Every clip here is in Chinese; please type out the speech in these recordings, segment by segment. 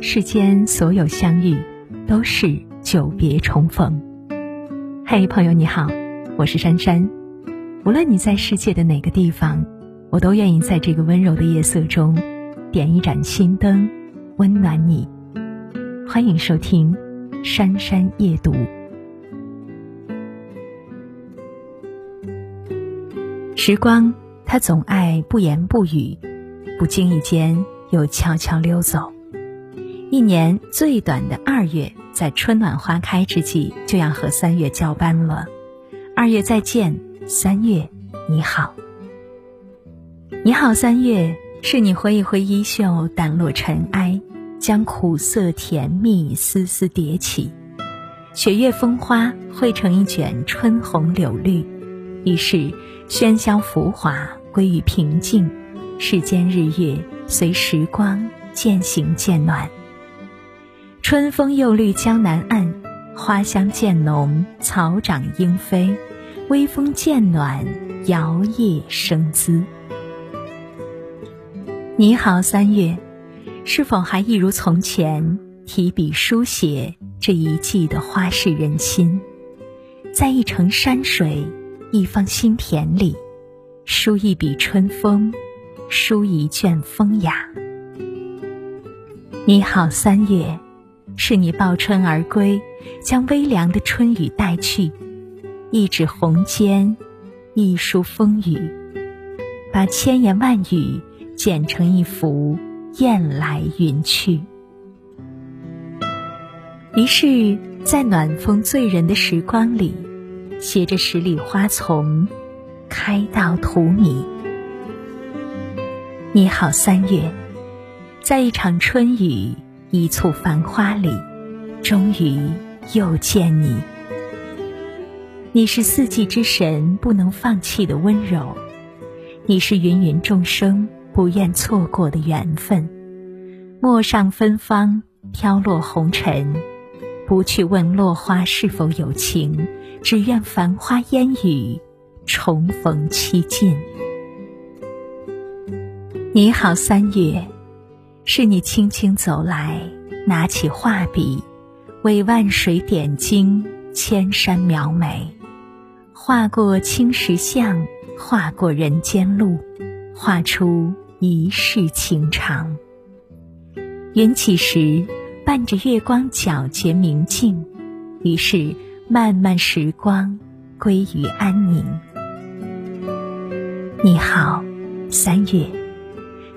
世间所有相遇，都是久别重逢。嘿，朋友你好，我是珊珊。无论你在世界的哪个地方，我都愿意在这个温柔的夜色中，点一盏心灯，温暖你。欢迎收听《珊珊夜读》。时光，它总爱不言不语，不经意间又悄悄溜走。一年最短的二月，在春暖花开之际，就要和三月交班了。二月再见，三月你好。你好，三月，是你挥一挥衣袖，掸落尘埃，将苦涩甜蜜丝丝叠起，雪月风花汇成一卷春红柳绿，于是喧嚣浮华归于平静，世间日月随时光渐行渐暖。春风又绿江南岸，花香渐浓草长莺飞，微风渐暖摇曳生姿。你好，三月，是否还一如从前提笔书写这一季的花事人心，在一程山水、一方心田里，书一笔春风，书一卷风雅。你好，三月。是你抱春而归，将微凉的春雨带去，一纸红笺，一书风雨，把千言万语剪成一幅雁来云去。于是，在暖风醉人的时光里，携着十里花丛，开到荼蘼。你好，三月，在一场春雨。一簇繁花里，终于又见你。你是四季之神不能放弃的温柔，你是芸芸众生不愿错过的缘分。陌上芬芳，飘落红尘，不去问落花是否有情，只愿繁花烟雨，重逢期尽。你好，三月。是你轻轻走来，拿起画笔，为万水点睛，千山描眉，画过青石巷，画过人间路，画出一世情长。云起时，伴着月光皎洁明净，于是漫漫时光归于安宁。你好，三月，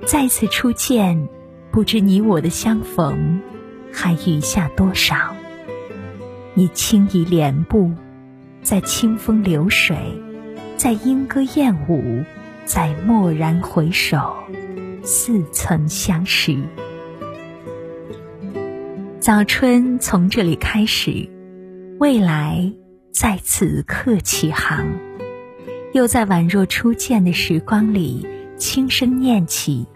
再次初见。不知你我的相逢，还余下多少？你轻移莲步，在清风流水，在莺歌燕舞，在蓦然回首，似曾相识。早春从这里开始，未来在此刻起航，又在宛若初见的时光里，轻声念起。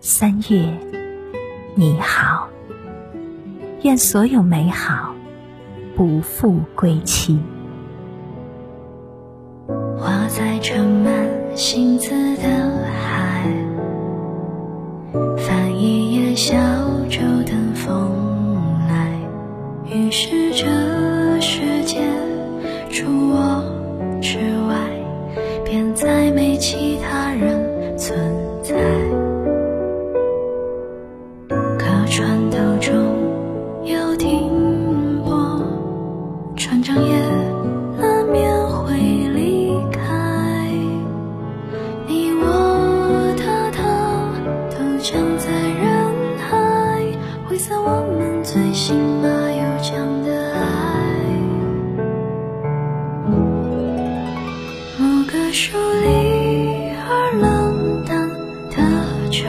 三月，你好。愿所有美好不负归期。我在盛满星子的海，翻一页小舟等风来。于是信马悠扬的爱，某个疏离而冷淡的秋。